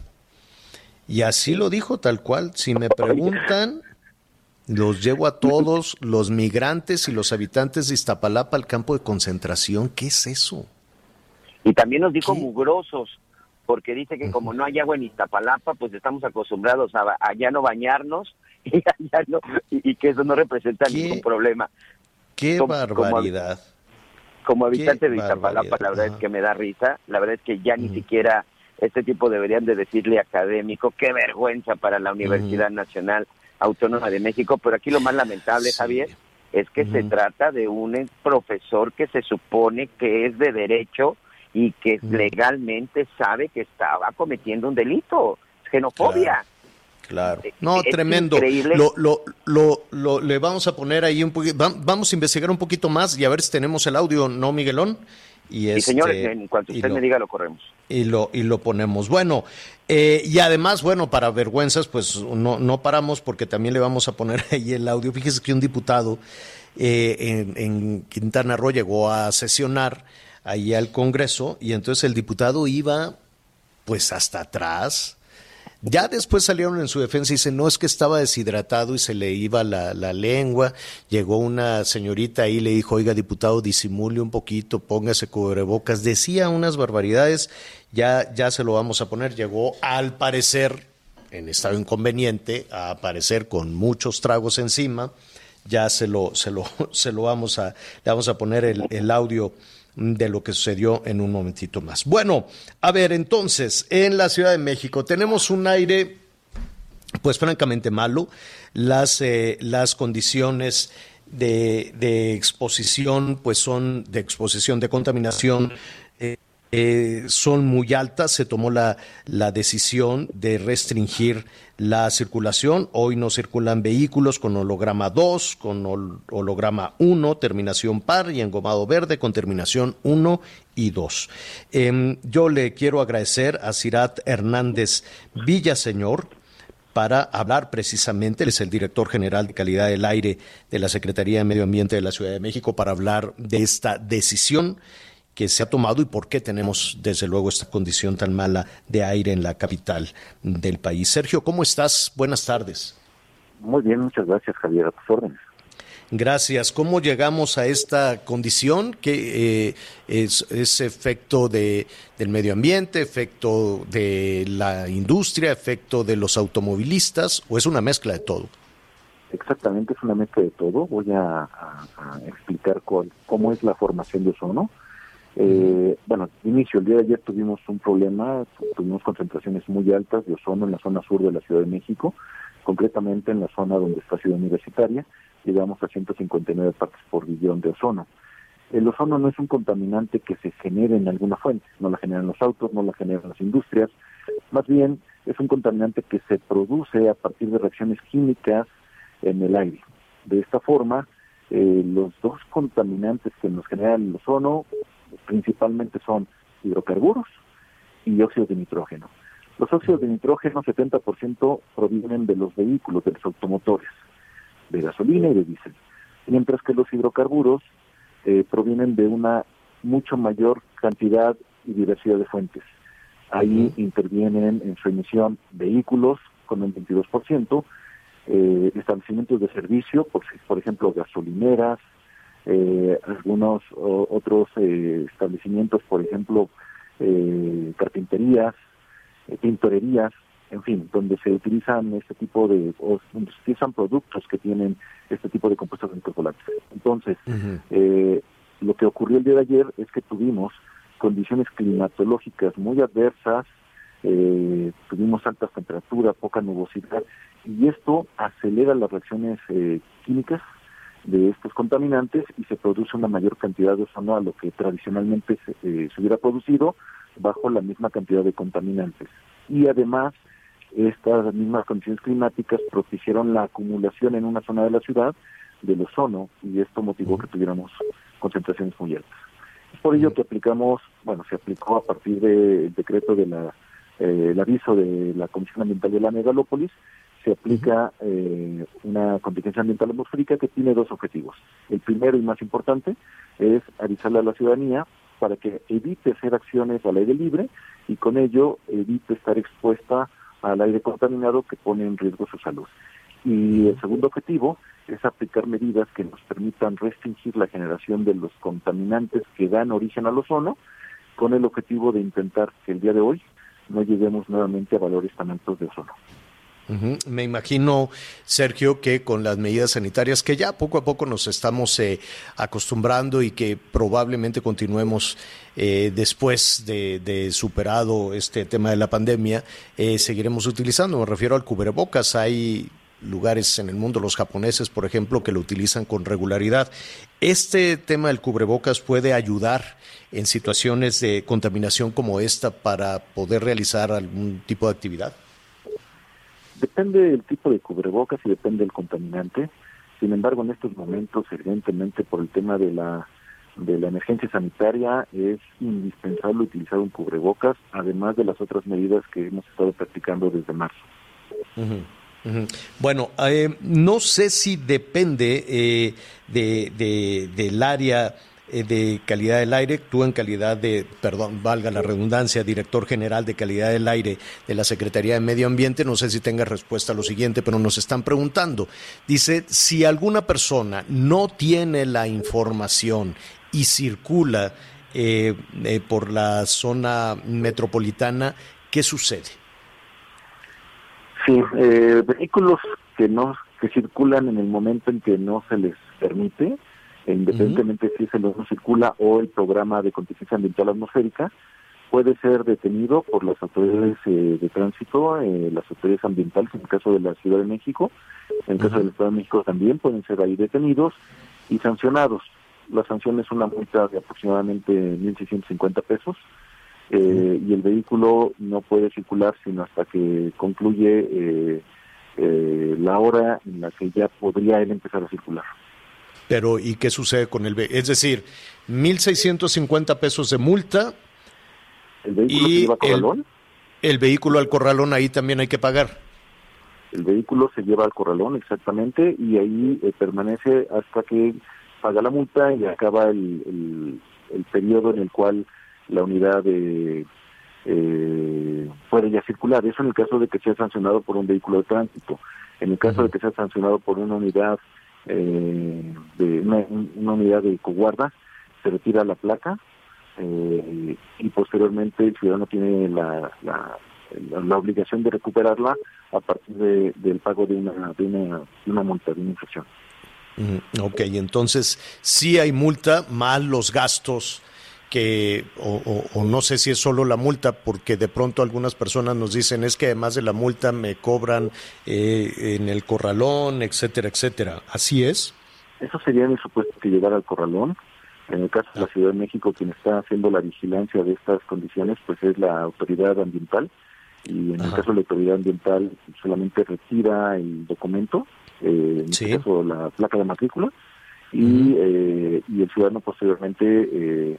Y así lo dijo tal cual. Si me preguntan, los llevo a todos los migrantes y los habitantes de Iztapalapa al campo de concentración. ¿Qué es eso? Y también nos dijo mugrosos, porque dice que como no hay agua en Iztapalapa, pues estamos acostumbrados a, ya no bañarnos y, no, y, que eso no representa ningún problema. ¡Qué barbaridad! Como, habitante de Iztapalapa, la verdad es que me da risa. La verdad es que ya ni siquiera este tipo deberían de decirle académico. ¡Qué vergüenza para la Universidad Nacional! Autónoma de México, pero aquí lo más lamentable, Javier, es que se trata de un profesor que se supone que es de derecho y que legalmente sabe que estaba cometiendo un delito, xenofobia. Claro. Eh, No, tremendo. Lo, lo, lo, lo, le vamos a poner ahí un poquito, vamos a investigar un poquito más y a ver si tenemos el audio, ¿no, Miguelón? Y, este, señores, en cuanto usted me diga, lo corremos. Y lo, y lo ponemos. Bueno, eh, y además, bueno, para vergüenzas, pues no, no paramos porque también le vamos a poner ahí el audio. Fíjese que un diputado eh, en, en, Quintana Roo llegó a sesionar ahí al Congreso y entonces el diputado iba pues hasta atrás ya después salieron en su defensa y dicen, no, es que estaba deshidratado y se le iba la, la lengua. Llegó una señorita ahí y le dijo, oiga, diputado, disimule un poquito, póngase cubrebocas. Decía unas barbaridades, ya, ya se lo vamos a poner. Llegó, al parecer, en estado inconveniente, a aparecer con muchos tragos encima. Ya se lo, se lo, se lo vamos a, le vamos a poner el, el audio de lo que sucedió en un momentito más. Bueno, a ver, entonces, en la Ciudad de México tenemos un aire, pues francamente malo. Las, eh, las condiciones de, de, exposición, pues son de exposición, de contaminación. Eh, eh, son muy altas. Se tomó la, decisión de restringir la circulación. Hoy no circulan vehículos con holograma 2, con holograma 1, terminación par y engomado verde con terminación 1 y 2. Eh, yo le quiero agradecer a Cirat Hernández Villaseñor para hablar precisamente, él es el director general de calidad del aire de la Secretaría de Medio Ambiente de la Ciudad de México, para hablar de esta decisión que se ha tomado y por qué tenemos, desde luego, esta condición tan mala de aire en la capital del país. Sergio, ¿cómo estás? Buenas tardes. Muy bien, muchas gracias, Javier, a tus órdenes. Gracias. ¿Cómo llegamos a esta condición? ¿Qué eh, es, es, efecto de, del medio ambiente, efecto de la industria, efecto de los automovilistas o es una mezcla de todo? Exactamente, es una mezcla de todo. Voy a, a, a explicar cuál, cómo es la formación de ozono. Eh, bueno, inicio, el día de ayer tuvimos un problema, tuvimos concentraciones muy altas de ozono en la zona sur de la Ciudad de México, concretamente en la zona donde está Ciudad Universitaria, llegamos a 159 partes por billón de ozono. El ozono no es un contaminante que se genere en alguna fuente, no la generan los autos, no la generan las industrias, más bien es un contaminante que se produce a partir de reacciones químicas en el aire. De esta forma, eh, los dos contaminantes que nos generan el ozono principalmente son hidrocarburos y óxidos de nitrógeno. Los óxidos de nitrógeno, 70% provienen de los vehículos, de los automotores, de gasolina y de diésel, mientras que los hidrocarburos eh, provienen de una mucho mayor cantidad y diversidad de fuentes. Ahí intervienen en su emisión vehículos con un 22%, eh, establecimientos de servicio, por, por ejemplo, gasolineras, eh, algunos o, otros eh, establecimientos, por ejemplo, eh, carpinterías, eh, pintorerías, en fin, donde se utilizan este tipo de, o donde se utilizan productos que tienen este tipo de compuestos anticoagulantes. Entonces, eh, lo que ocurrió el día de ayer es que tuvimos condiciones climatológicas muy adversas, eh, tuvimos altas temperaturas, poca nubosidad, y esto acelera las reacciones eh, químicas de estos contaminantes y se produce una mayor cantidad de ozono a lo que tradicionalmente se, eh, se hubiera producido bajo la misma cantidad de contaminantes. Y además, estas mismas condiciones climáticas propiciaron la acumulación en una zona de la ciudad del ozono y esto motivó que tuviéramos concentraciones muy altas. Es por ello que aplicamos, bueno, se aplicó a partir del decreto de la, eh, el aviso de la Comisión Ambiental de la Megalópolis, se aplica eh, una contingencia ambiental atmosférica que tiene dos objetivos. El primero y más importante es avisarle a la ciudadanía para que evite hacer acciones al aire libre y con ello evite estar expuesta al aire contaminado que pone en riesgo su salud. Y el segundo objetivo es aplicar medidas que nos permitan restringir la generación de los contaminantes que dan origen al ozono, con el objetivo de intentar que el día de hoy no lleguemos nuevamente a valores tan altos de ozono. Me imagino, Sergio, que con las medidas sanitarias que ya poco a poco nos estamos eh, acostumbrando y que probablemente continuemos eh, después de, de superado este tema de la pandemia, eh, seguiremos utilizando. Me refiero al cubrebocas. Hay lugares en el mundo, los japoneses, por ejemplo, que lo utilizan con regularidad. ¿Este tema del cubrebocas puede ayudar en situaciones de contaminación como esta para poder realizar algún tipo de actividad? Depende del tipo de cubrebocas y depende del contaminante. Sin embargo, en estos momentos, evidentemente, por el tema de la de la emergencia sanitaria, es indispensable utilizar un cubrebocas, además de las otras medidas que hemos estado practicando desde marzo. Bueno, eh, no sé si depende eh, de, de- del área de calidad del aire. Tú en calidad de, perdón, valga la redundancia, director general de calidad del aire de la Secretaría de Medio Ambiente, no sé si tenga respuesta a lo siguiente, pero nos están preguntando. Dice, si alguna persona no tiene la información y circula eh, eh, por la zona metropolitana, ¿qué sucede? Sí, eh, vehículos que no que circulan en el momento en que no se les permite, independientemente si ese no circula o el programa de contingencia ambiental atmosférica, puede ser detenido por las autoridades eh, de tránsito, eh, las autoridades ambientales, en el caso de la Ciudad de México, en el caso del Estado de México también pueden ser ahí detenidos y sancionados. La sanción es una multa de aproximadamente 1.650 pesos eh, y el vehículo no puede circular sino hasta que concluye eh, la hora en la que ya podría él empezar a circular. Pero, ¿y qué sucede con el vehículo? Es decir, 1.650 pesos de multa. ¿El vehículo y se lleva a el, corralón? el vehículo al corralón ahí también hay que pagar. El vehículo se lleva al corralón exactamente y ahí eh, permanece hasta que paga la multa y acaba el, el, el periodo en el cual la unidad de, eh, puede ya circular. Eso en el caso de que sea sancionado por un vehículo de tránsito. En el caso de que sea sancionado por una unidad eh, de una, una unidad de coguarda, se retira la placa eh, y posteriormente el ciudadano tiene la, la, la, obligación de recuperarla a partir de, del pago de una, de una, de una multa, de una infracción. Ujú, Ok, entonces sí hay multa, más los gastos que, o, o- o no sé si es solo la multa, porque de pronto algunas personas nos dicen es que además de la multa me cobran eh, en el corralón, etcétera, etcétera. ¿Así es? Eso sería en el supuesto que llegara al corralón. En el caso de la Ciudad de México, quien está haciendo la vigilancia de estas condiciones, pues es la autoridad ambiental. Y en el caso de la autoridad ambiental, solamente retira el documento, eh, en este caso la placa de matrícula, y, eh, y el ciudadano posteriormente eh,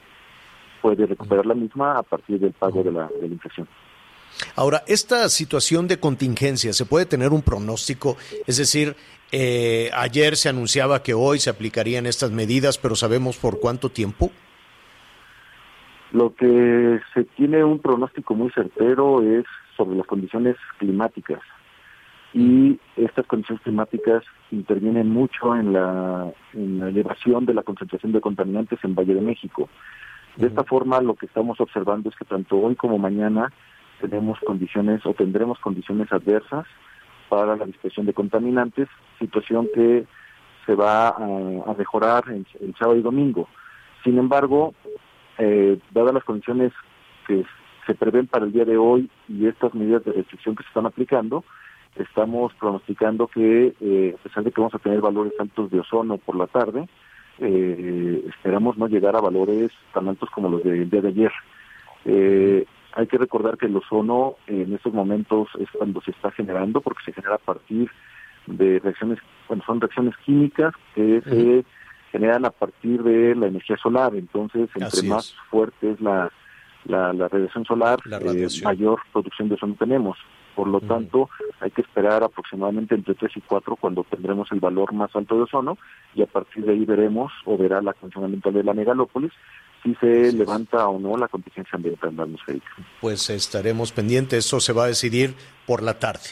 puede recuperar la misma a partir del pago de la, de la infracción. Ahora, esta situación de contingencia, ¿se puede tener un pronóstico? Es decir, eh, ayer se anunciaba que hoy se aplicarían estas medidas, pero ¿sabemos por cuánto tiempo? Lo que se tiene un pronóstico muy certero es sobre las condiciones climáticas y estas condiciones climáticas intervienen mucho en la, en la elevación de la concentración de contaminantes en Valle de México. De esta forma, lo que estamos observando es que tanto hoy como mañana tenemos condiciones o tendremos condiciones adversas para la dispersión de contaminantes, situación que se va a, a mejorar en, el sábado y domingo. Sin embargo, eh, dadas las condiciones que se prevén para el día de hoy y estas medidas de restricción que se están aplicando, estamos pronosticando que, eh, a pesar de que vamos a tener valores altos de ozono por la tarde, eh, esperamos no llegar a valores tan altos como los del día de ayer. Eh, hay que recordar que el ozono en estos momentos es cuando se está generando, porque se genera a partir de reacciones, bueno, son reacciones químicas que se generan a partir de la energía solar. Entonces, entre más fuerte es la, la, radiación solar, mayor producción de ozono tenemos. Por lo tanto, hay que esperar aproximadamente entre 3 y 4 cuando tendremos el valor más alto de ozono y a partir de ahí veremos o verá la Comisión Ambiental de la megalópolis si se levanta o no la contingencia ambiental atmosférica. Pues estaremos pendientes, eso se va a decidir por la tarde.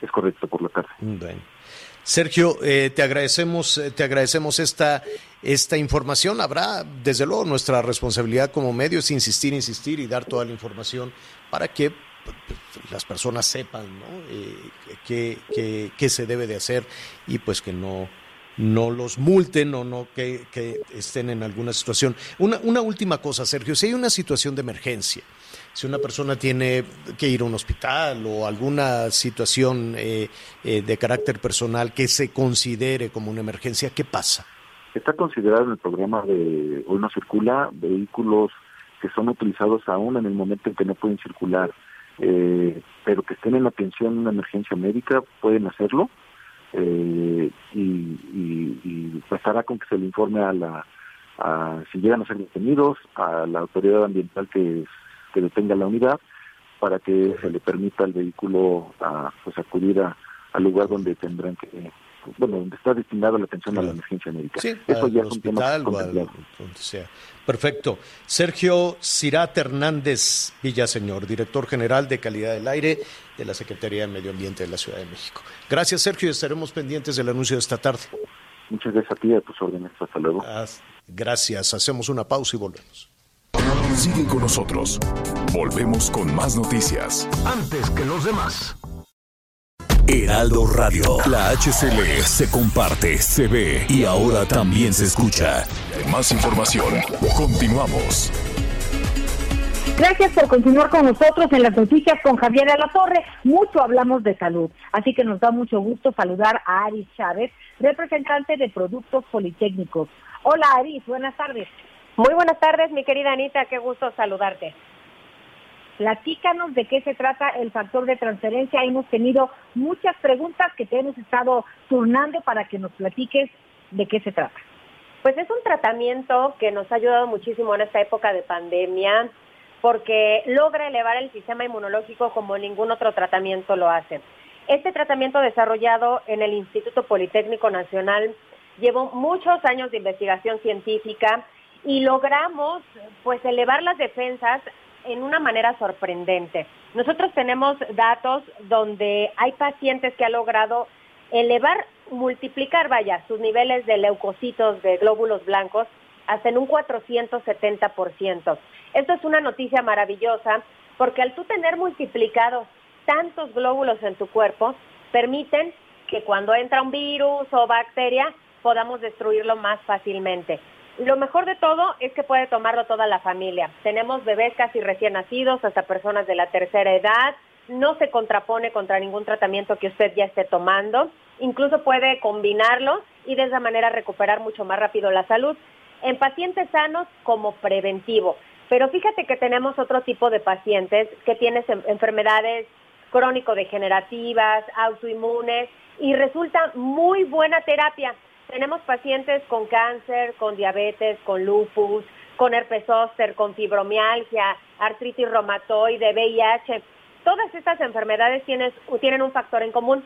Es correcto, por la tarde. Bueno. Sergio, eh, te agradecemos, eh, te agradecemos esta, esta información. Habrá, desde luego, nuestra responsabilidad como medios insistir, insistir y dar toda la información para que las personas sepan ¿no? Eh, qué, se debe de hacer y pues que no, no los multen o no que, estén en alguna situación. Una, una, última cosa, Sergio, si hay una situación de emergencia, si una persona tiene que ir a un hospital o alguna situación eh, eh, de carácter personal que se considere como una emergencia, ¿qué pasa? Está considerado en el programa de Hoy no circula vehículos que son utilizados aún en el momento en que no pueden circular eh, pero que estén en atención en una emergencia médica pueden hacerlo eh, y, y, y, con que se le informe a la a, si llegan a ser detenidos a la autoridad ambiental que, que detenga la unidad para que se le permita al vehículo a, pues acudir al lugar donde tendrán que bueno, donde está destinada la atención a la emergencia médica. Eso ya es un tema donde sea. Perfecto. Sergio Cirat Hernández Villaseñor, director general de calidad del aire de la Secretaría de Medio Ambiente de la Ciudad de México. Gracias, Sergio, y estaremos pendientes del anuncio de esta tarde. Muchas gracias a ti y a tus órdenes. Hasta luego. Ah, gracias. Hacemos una pausa y volvemos. Sigue con nosotros. Volvemos con más noticias. Antes que los demás. Heraldo Radio. La HCL se comparte, se ve y ahora también se escucha. Más información. Continuamos. Gracias por continuar con nosotros en las noticias con Javier Torre. Mucho hablamos de salud, así que nos da mucho gusto saludar a Aris Chávez, representante de Productos Politécnicos. Hola Aris, buenas tardes. Muy buenas tardes, mi querida Anita, qué gusto saludarte. Platícanos de qué se trata el factor de transferencia. Hemos tenido muchas preguntas que te hemos estado turnando para que nos platiques de qué se trata. Pues es un tratamiento que nos ha ayudado muchísimo en esta época de pandemia porque logra elevar el sistema inmunológico como ningún otro tratamiento lo hace. Este tratamiento desarrollado en el Instituto Politécnico Nacional llevó muchos años de investigación científica y logramos pues elevar las defensas en una manera sorprendente. Nosotros tenemos datos donde hay pacientes que han logrado elevar, multiplicar, vaya, sus niveles de leucocitos, de glóbulos blancos, hasta en un 470%. Esto es una noticia maravillosa porque al tú tener multiplicados tantos glóbulos en tu cuerpo, permiten que cuando entra un virus o bacteria podamos destruirlo más fácilmente. Lo mejor de todo es que puede tomarlo toda la familia. Tenemos bebés casi recién nacidos hasta personas de la tercera edad. No se contrapone contra ningún tratamiento que usted ya esté tomando. Incluso puede combinarlo y de esa manera recuperar mucho más rápido la salud en pacientes sanos como preventivo. Pero fíjate que tenemos otro tipo de pacientes que tienen enfermedades crónico-degenerativas, autoinmunes y resulta muy buena terapia tenemos pacientes con cáncer, con diabetes, con lupus, con herpes zóster, con fibromialgia, artritis reumatoide, VIH. Todas estas enfermedades tienen, tienen un factor en común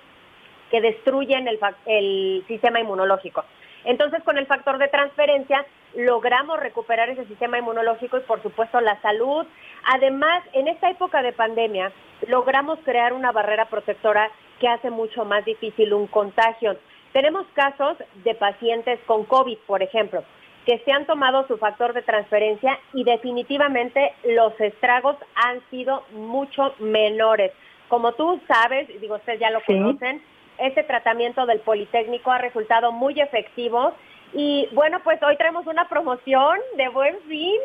que destruyen el, el sistema inmunológico. Entonces, con el factor de transferencia, logramos recuperar ese sistema inmunológico y, por supuesto, la salud. Además, en esta época de pandemia, logramos crear una barrera protectora que hace mucho más difícil un contagio. Tenemos casos de pacientes con COVID, por ejemplo, que se han tomado su factor de transferencia y definitivamente los estragos han sido mucho menores. Como tú sabes, digo, ustedes ya lo conocen, este tratamiento del Politécnico ha resultado muy efectivo y bueno, pues hoy traemos una promoción de buen fin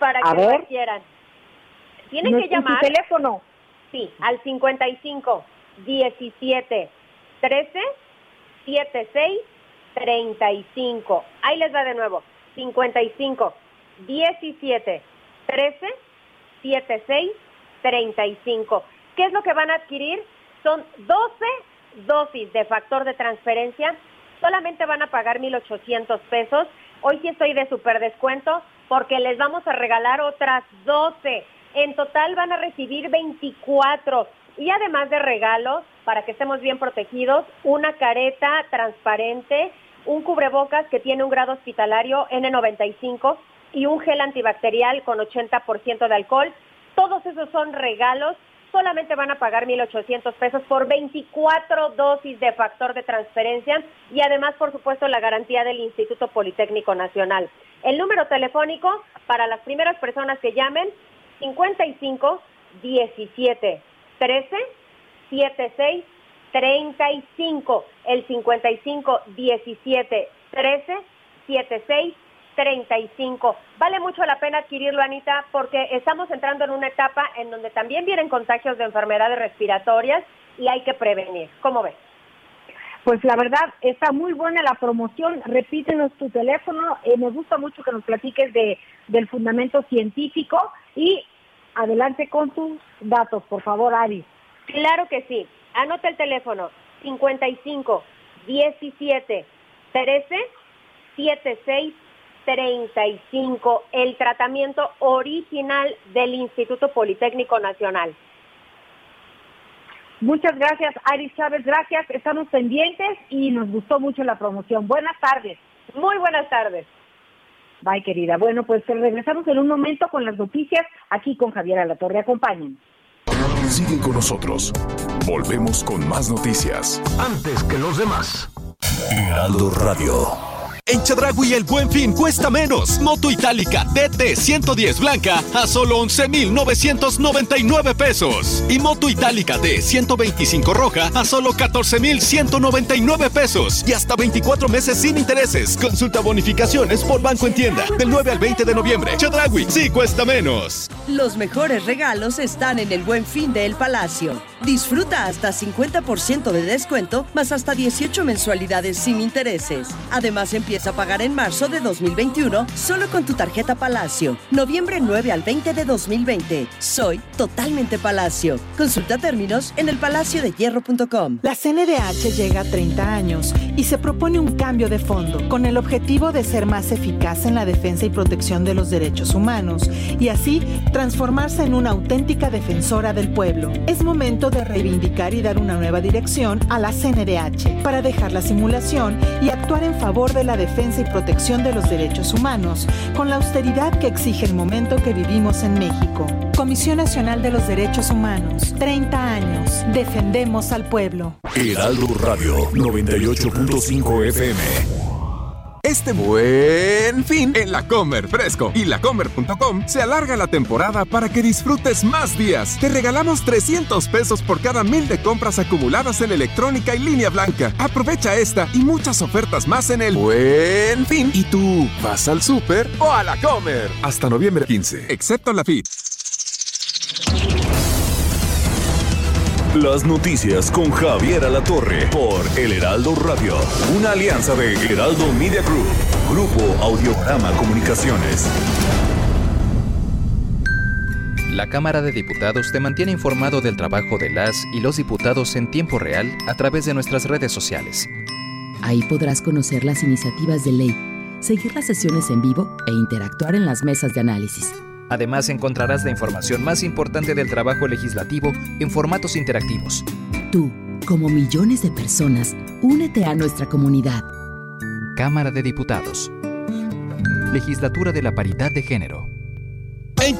para que lo quieran. Tienen que llamar. teléfono? Sí, al 55 17 13 76 35. Ahí les va de nuevo. 55 17 13 76 35. ¿Qué es lo que van a adquirir? Son 12 dosis de factor de transferencia. Solamente van a pagar 1.800 pesos. Hoy sí estoy de super descuento porque les vamos a regalar otras 12. En total van a recibir 24. Y además de regalos, para que estemos bien protegidos, una careta transparente un cubrebocas que tiene un grado hospitalario N95 y un gel antibacterial con 80% de alcohol. Todos esos son regalos. Solamente van a pagar 1.800 pesos por 24 dosis de factor de transferencia y además, por supuesto, la garantía del Instituto Politécnico Nacional. El número telefónico para las primeras personas que llamen, 55 17 13 76 35, el 55 17 13 76 35. Vale mucho la pena adquirirlo, Anita, porque estamos entrando en una etapa en donde también vienen contagios de enfermedades respiratorias y hay que prevenir. ¿Cómo ves? Pues la verdad, está muy buena la promoción. Repítenos tu teléfono. Eh, me gusta mucho que nos platiques de, del fundamento científico y adelante con tus datos, por favor, Ari. Claro que sí. Anota el teléfono 55 17 13 76 35, el tratamiento original del Instituto Politécnico Nacional. Muchas gracias, Aris Chávez, gracias. Estamos pendientes y nos gustó mucho la promoción. Buenas tardes. Muy buenas tardes. Bye, querida. Bueno, pues regresamos en un momento con las noticias aquí con Javier Alatorre. Acompañen. Sigue con nosotros. Volvemos con más noticias. Antes que los demás. Heraldo Radio. En Chedragui el buen fin cuesta menos. Moto Itálica TT 110 blanca a solo 11,999 pesos. Y Moto Itálica D 125 roja a solo 14,199 pesos. Y hasta 24 meses sin intereses. Consulta bonificaciones por Banco en Tienda. Del 9 al 20 de noviembre. Chedragui sí cuesta menos. Los mejores regalos están en el buen fin de El Palacio. Disfruta hasta 50% de descuento más hasta 18 mensualidades sin intereses. Además empieza a pagar en marzo de 2021 solo con tu tarjeta Palacio. Noviembre 9 al 20 de 2020. Soy totalmente Palacio. Consulta términos en elpalaciodehierro.com. La CNDH llega a 30 años y se propone un cambio de fondo con el objetivo de ser más eficaz en la defensa y protección de los derechos humanos y así transformarse en una auténtica defensora del pueblo. Es momento de reivindicar y dar una nueva dirección a la CNDH para dejar la simulación y actuar en favor de la defensa y protección de los derechos humanos, con la austeridad que exige el momento que vivimos en México. Comisión Nacional de los Derechos Humanos, 30 años, defendemos al pueblo. Heraldo Radio 98.5 FM. Este buen fin en la Comer Fresco y lacomer.com se alarga la temporada para que disfrutes más días. Te regalamos 300 pesos por cada mil de compras acumuladas en electrónica y línea blanca. Aprovecha esta y muchas ofertas más en el buen fin. ¿Y tú vas al súper o a la Comer? Hasta noviembre 15, excepto la FIT. Las noticias con Javier Alatorre por El Heraldo Radio, una alianza de Heraldo Media Group, Grupo Audiograma Comunicaciones. La Cámara de Diputados te mantiene informado del trabajo de las y los diputados en tiempo real a través de nuestras redes sociales. Ahí podrás conocer las iniciativas de ley, seguir las sesiones en vivo e interactuar en las mesas de análisis. Además encontrarás la información más importante del trabajo legislativo en formatos interactivos. Tú, como millones de personas, únete a nuestra comunidad. Cámara de Diputados. Legislatura de la Paridad de Género. En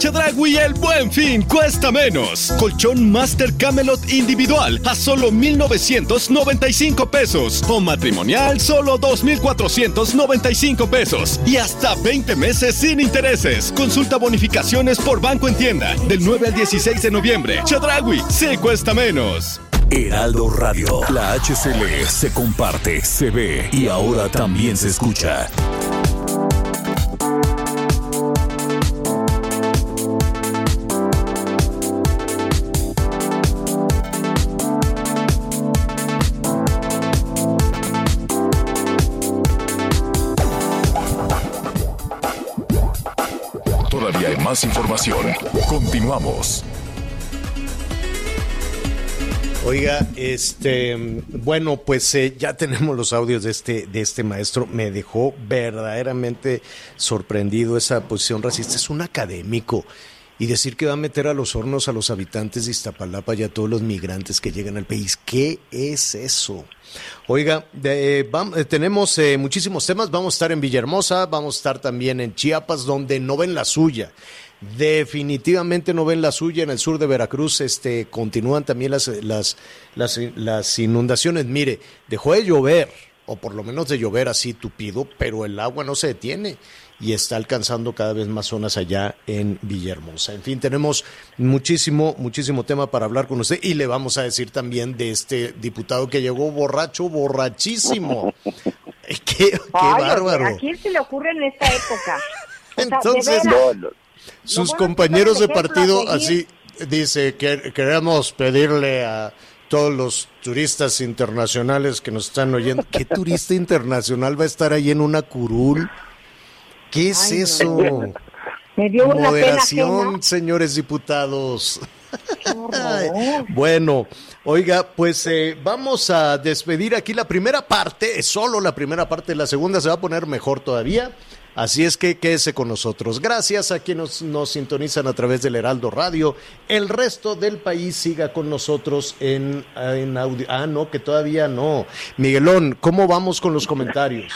el buen fin cuesta menos. Colchón Master Camelot individual a solo 1,995 pesos. O matrimonial solo 2,495 pesos. Y hasta 20 meses sin intereses. Consulta bonificaciones por banco en tienda. Del 9 al 16 de noviembre. Chedragui sí cuesta menos. Heraldo Radio. La HCL se comparte, se ve y ahora también se escucha. Más información. Continuamos. Oiga, este, bueno, pues eh, ya tenemos los audios de este, de este maestro. Me dejó verdaderamente sorprendido esa posición racista. Es un académico. Y decir que va a meter a los hornos a los habitantes de Iztapalapa y a todos los migrantes que llegan al país. ¿Qué es eso? Oiga, eh, eh, tenemos eh, muchísimos temas. Vamos a estar en Villahermosa, vamos a estar también en Chiapas, donde no ven la suya. Definitivamente no ven la suya en el sur de Veracruz. Este, continúan también las, las, las, las inundaciones. Mire, dejó de llover, o por lo menos de llover así tupido, pero el agua no se detiene y está alcanzando cada vez más zonas allá en Villahermosa. En fin, tenemos muchísimo, muchísimo tema para hablar con usted y le vamos a decir también de este diputado que llegó borracho, borrachísimo. ¡Qué, qué Ay, bárbaro! ¿A quién se le ocurre en esta época? O sea, de Entonces, sus bueno compañeros de partido así dice que queremos pedirle a todos los turistas internacionales que nos están oyendo, ¿qué turista internacional va a estar ahí en una curul? ¿Qué es Ay, no. eso? Me dio una Moderación, señores diputados. Bueno, oiga, pues eh, vamos a despedir aquí la primera parte, es solo la primera parte, la segunda se va a poner mejor todavía. Así es que quédese con nosotros. Gracias a quienes nos, nos sintonizan a través del Heraldo Radio. El resto del país siga con nosotros en, en audio. Ah, no, que todavía no. Miguelón, ¿cómo vamos con los comentarios?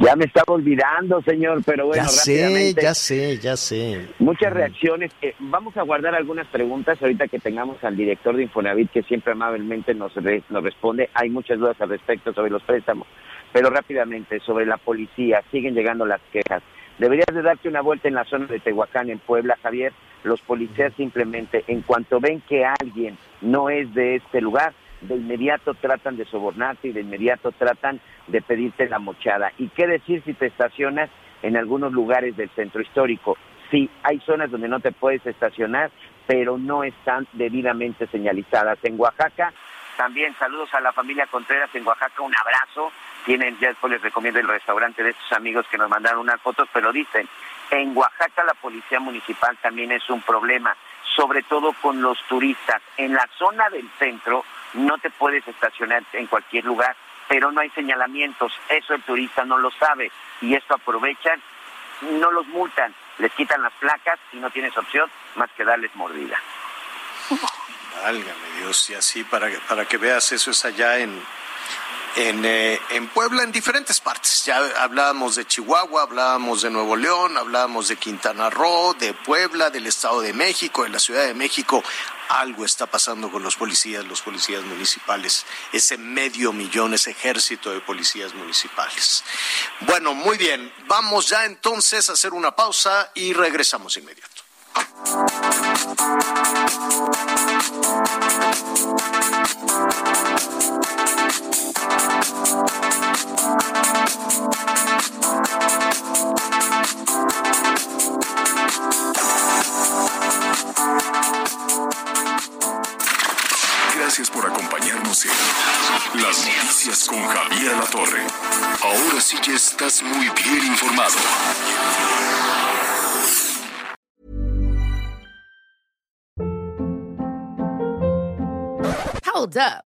Ya me estaba olvidando, señor, pero bueno, ya sé, ya sé, ya sé. Muchas reacciones. Eh, vamos a guardar algunas preguntas ahorita que tengamos al director de Infonavit que siempre amablemente nos, re- nos responde. Hay muchas dudas al respecto sobre los préstamos, pero rápidamente sobre la policía siguen llegando las quejas. Deberías de darte una vuelta en la zona de Tehuacán, en Puebla, Javier. Los policías simplemente, en cuanto ven que alguien no es de este lugar, de inmediato tratan de sobornarte y de inmediato tratan de pedirte la mochada. ¿Y qué decir si te estacionas en algunos lugares del centro histórico? Sí, hay zonas donde no te puedes estacionar, pero no están debidamente señalizadas. En Oaxaca, también saludos a la familia Contreras en Oaxaca, un abrazo. Tienen, ya después les recomiendo el restaurante de estos amigos que nos mandaron unas fotos, pero dicen, en Oaxaca la policía municipal también es un problema, sobre todo con los turistas. En la zona del centro no te puedes estacionar en cualquier lugar, pero no hay señalamientos. Eso el turista no lo sabe y esto aprovechan, no los multan, les quitan las placas y no tienes opción más que darles mordida. Válgame Dios, y así para, que- para que veas, eso es allá en, en, eh, en Puebla, en diferentes partes. Ya hablábamos de Chihuahua, hablábamos de Nuevo León, hablábamos de Quintana Roo, de Puebla, del Estado de México, de la Ciudad de México. Algo está pasando con los policías, los policías municipales, ese medio millón, ese ejército de policías municipales. Bueno, muy bien, vamos ya entonces a hacer una pausa y regresamos inmediato. Gracias por acompañarnos en Las Noticias con Javier La Torre. Ahora sí ya estás muy bien informado. Hold up.